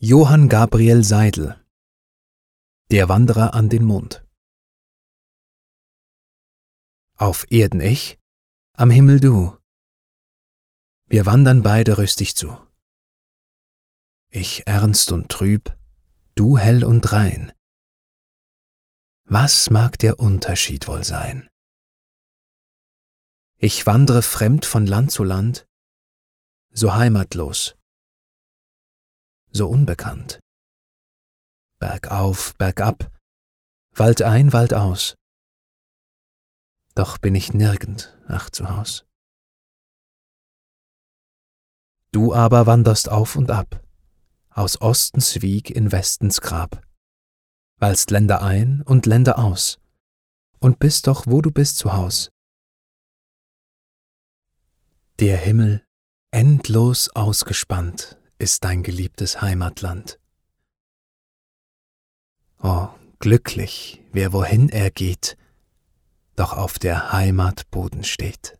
Johann Gabriel Seidel Der Wanderer an den Mond Auf Erden ich, am Himmel du. Wir wandern beide rüstig zu. Ich ernst und trüb, du hell und rein. Was mag der Unterschied wohl sein? Ich wandre fremd von Land zu Land, so heimatlos, so unbekannt. Bergauf, bergab, Wald ein, Wald aus. Doch bin ich nirgend, ach zu Haus. Du aber wanderst auf und ab, aus Ostens Wieg in Westens Grab, weilst Länder ein und Länder aus, und bist doch, wo du bist, zu Haus. Der Himmel, endlos ausgespannt, ist dein geliebtes Heimatland. Oh, glücklich, wer wohin er geht, doch auf der Heimat Boden steht.